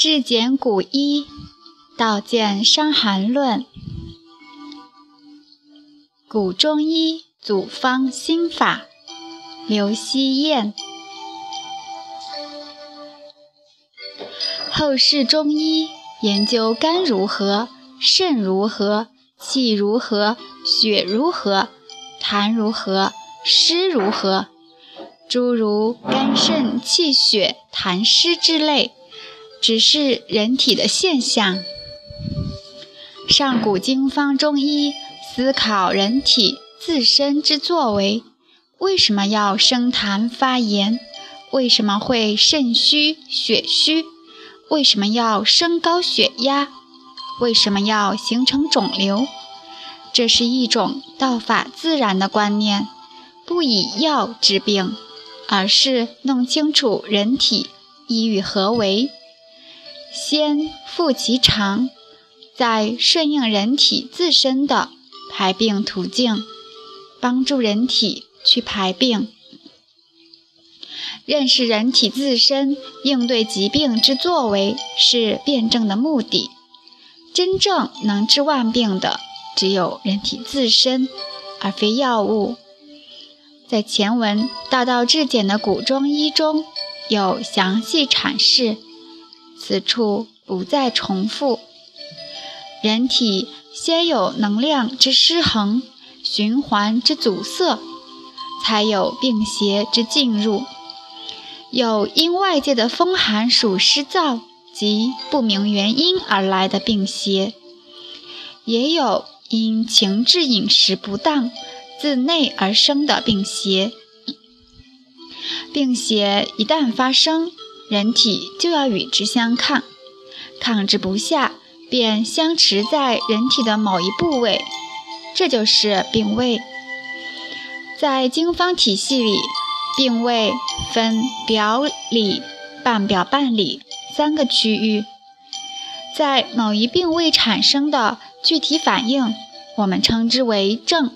至简古医，道见《伤寒论》。古中医祖方心法，刘希燕。后世中医研究肝如何、肾如何、气如何、血如何、痰如何、湿如何，诸如肝肾气血痰湿之类。只是人体的现象。上古经方中医思考人体自身之作为：为什么要生痰发炎？为什么会肾虚血虚？为什么要升高血压？为什么要形成肿瘤？这是一种道法自然的观念，不以药治病，而是弄清楚人体意欲何为。先复其常，再顺应人体自身的排病途径，帮助人体去排病。认识人体自身应对疾病之作为是辩证的目的。真正能治万病的，只有人体自身，而非药物。在前文《道道至简》的古中医中有详细阐释。此处不再重复。人体先有能量之失衡、循环之阻塞，才有病邪之进入。有因外界的风寒暑湿燥及不明原因而来的病邪，也有因情志饮食不当自内而生的病邪。病邪一旦发生，人体就要与之相抗，抗之不下，便相持在人体的某一部位，这就是病位。在经方体系里，病位分表里、半表半里三个区域。在某一病位产生的具体反应，我们称之为症。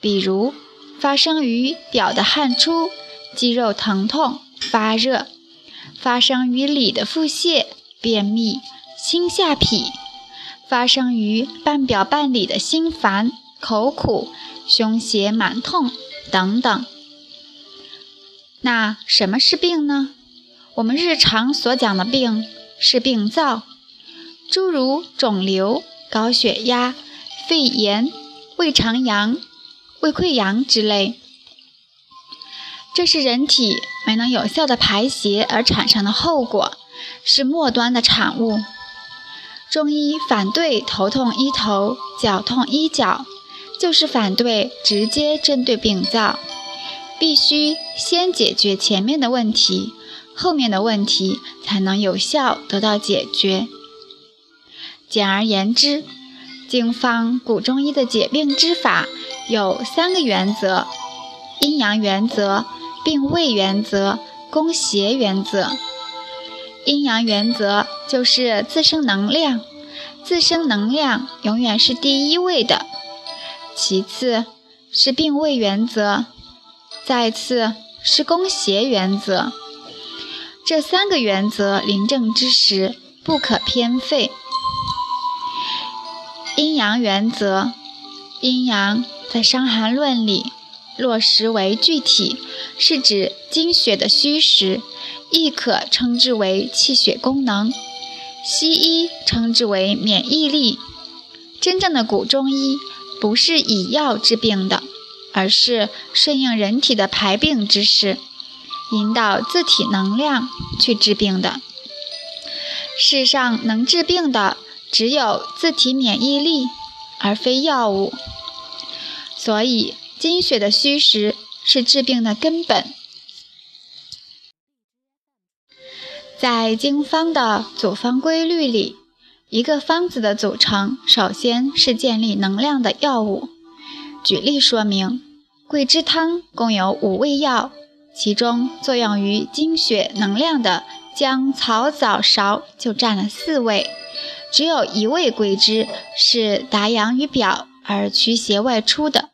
比如，发生于表的汗出、肌肉疼痛、发热。发生于里的腹泻、便秘、心下痞；发生于半表半里的心烦、口苦、胸胁满痛等等。那什么是病呢？我们日常所讲的病是病灶，诸如肿瘤、高血压、肺炎、胃肠阳、胃溃疡之类。这是人体没能有效的排泄而产生的后果，是末端的产物。中医反对头痛医头，脚痛医脚，就是反对直接针对病灶，必须先解决前面的问题，后面的问题才能有效得到解决。简而言之，经方古中医的解病之法有三个原则：阴阳原则。病位原则、攻邪原则、阴阳原则就是自身能量，自身能量永远是第一位的。其次是病位原则，再次是攻邪原则。这三个原则临正之时不可偏废。阴阳原则，阴阳在《伤寒论》里。落实为具体，是指精血的虚实，亦可称之为气血功能。西医称之为免疫力。真正的古中医不是以药治病的，而是顺应人体的排病之势，引导自体能量去治病的。世上能治病的只有自体免疫力，而非药物。所以。精血的虚实是治病的根本。在经方的组方规律里，一个方子的组成，首先是建立能量的药物。举例说明，桂枝汤共有五味药，其中作用于精血能量的姜、草、枣、芍就占了四味，只有一味桂枝是达阳于表而驱邪外出的。《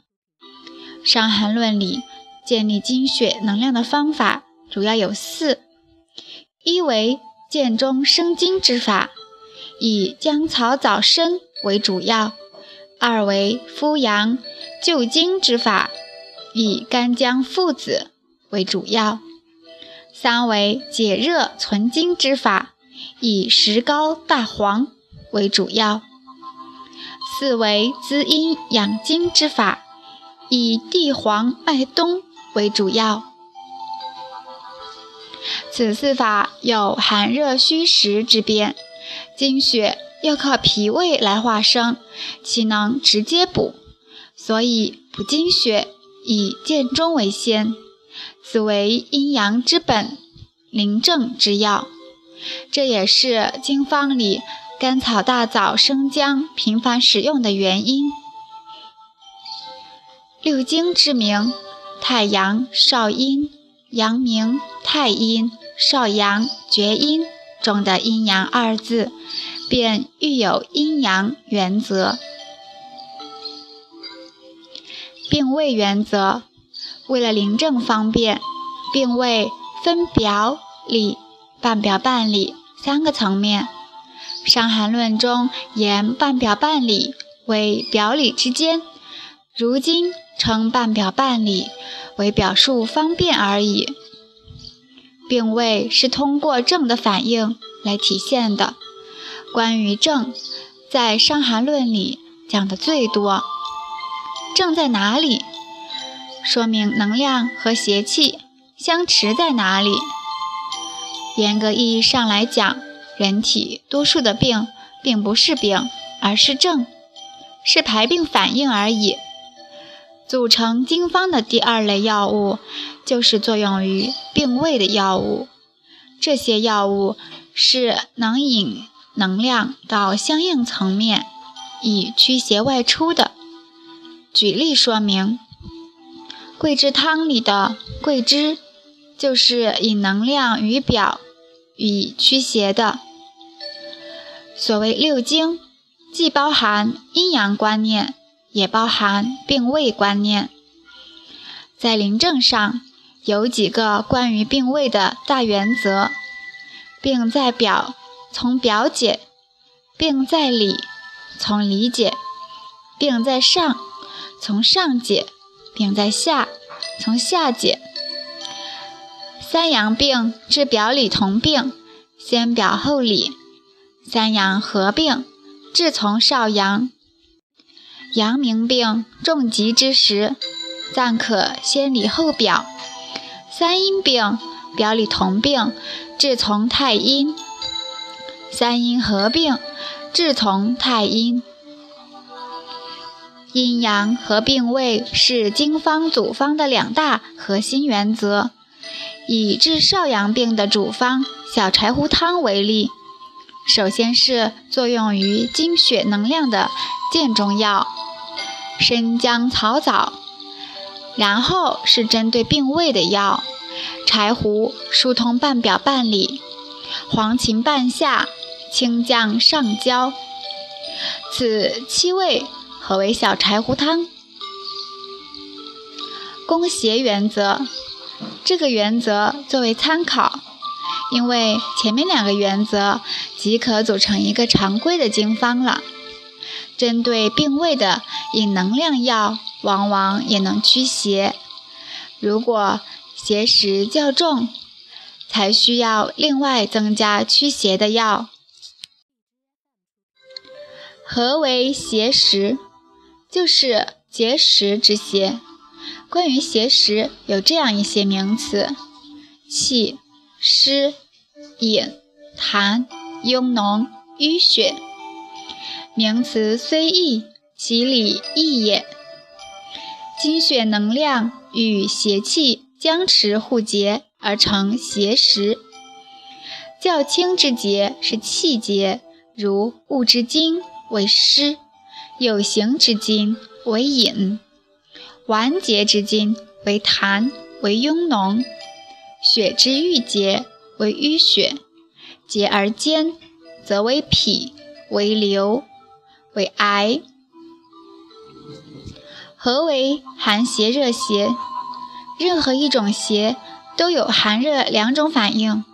伤寒论》里建立精血能量的方法主要有四：一为建中生津之法，以姜草早参为主要；二为敷阳救精之法，以干姜附子为主要；三为解热存津之法，以石膏大黄为主要；四为滋阴养精之法，以地黄麦冬为主要。此四法有寒热虚实之变，精血要靠脾胃来化生，岂能直接补？所以补精血以健中为先，此为阴阳之本，临症之要。这也是经方里甘草、大枣、生姜频繁使用的原因。六经之名：太阳、少阴、阳明、太阴。少阳、厥阴中的阴阳二字，便寓有阴阳原则。病位原则，为了临症方便，病位分表里、半表半里三个层面。《伤寒论》中言半表半里为表里之间，如今称半表半里为表述方便而已。病位是通过症的反应来体现的。关于症，在《伤寒论》里讲的最多。症在哪里？说明能量和邪气相持在哪里。严格意义上来讲，人体多数的病并不是病，而是症，是排病反应而已。组成经方的第二类药物，就是作用于病位的药物。这些药物是能引能量到相应层面，以驱邪外出的。举例说明，桂枝汤里的桂枝，就是引能量于表，以驱邪的。所谓六经，既包含阴阳观念。也包含病位观念，在临症上有几个关于病位的大原则：病在表，从表解；病在里，从里解；病在上，从上解；病在下，从下解。三阳病治表里同病，先表后里；三阳合并，治从少阳。阳明病重疾之时，暂可先里后表；三阴病表里同病，治从太阴；三阴合并，治从太阴。阴阳合病位是经方组方的两大核心原则。以治少阳病的主方小柴胡汤为例，首先是作用于精血能量的健中药。生姜草枣，然后是针对病位的药，柴胡疏通半表半里，黄芩半夏，清降上焦。此七味合为小柴胡汤。攻邪原则，这个原则作为参考，因为前面两个原则即可组成一个常规的经方了。针对病位的引能量药，往往也能驱邪。如果邪实较重，才需要另外增加驱邪的药。何为邪实？就是结石之邪。关于邪实，有这样一些名词：气、湿、饮、痰、壅脓、淤血。名词虽异，其理异也。精血能量与邪气僵持互结而成邪实。较轻之结是气结，如物之精为湿；有形之精为饮；顽结之精为痰，为壅脓；血之郁结为淤血；结而坚，则为痞，为流。为癌。何为寒邪热邪？任何一种邪都有寒热两种反应。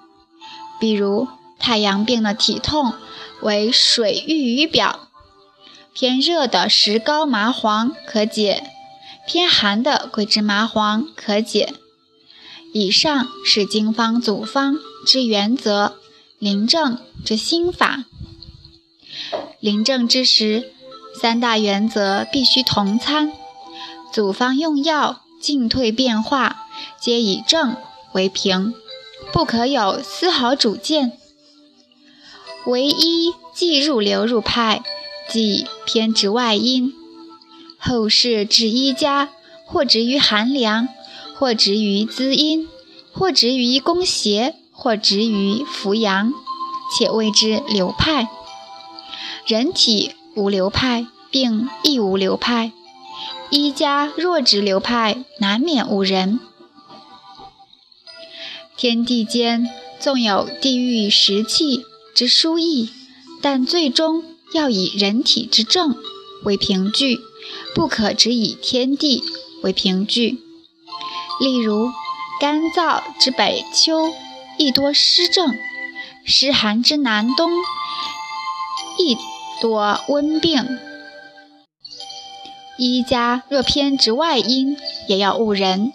比如太阳病的体痛为水郁于表，偏热的石膏麻黄可解，偏寒的桂枝麻黄可解。以上是经方组方之原则，临症之心法。临症之时，三大原则必须同参，组方用药进退变化，皆以正为凭，不可有丝毫主见。唯一既入流入派，即偏执外因。后世治医家，或执于寒凉。或执于滋阴，或执于攻邪，或执于扶阳，且谓之流派。人体无流派，病亦无流派。医家若执流派，难免误人。天地间纵有地域时气之殊异，但最终要以人体之正为凭据，不可只以天地为凭据。例如，干燥之北秋亦多湿症，湿寒之南冬亦多温病。医家若偏执外因，也要误人。